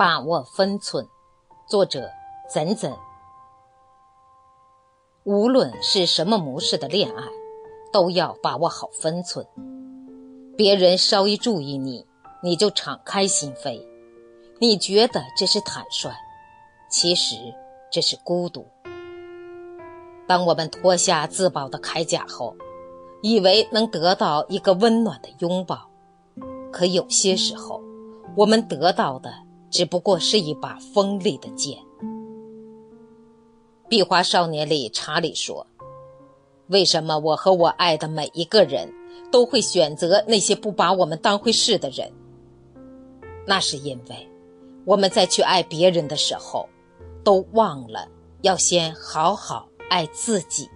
把握分寸，作者怎怎。无论是什么模式的恋爱，都要把握好分寸。别人稍一注意你，你就敞开心扉，你觉得这是坦率，其实这是孤独。当我们脱下自保的铠甲后，以为能得到一个温暖的拥抱，可有些时候，我们得到的。只不过是一把锋利的剑。《壁花少年》里，查理说：“为什么我和我爱的每一个人都会选择那些不把我们当回事的人？那是因为我们在去爱别人的时候，都忘了要先好好爱自己。”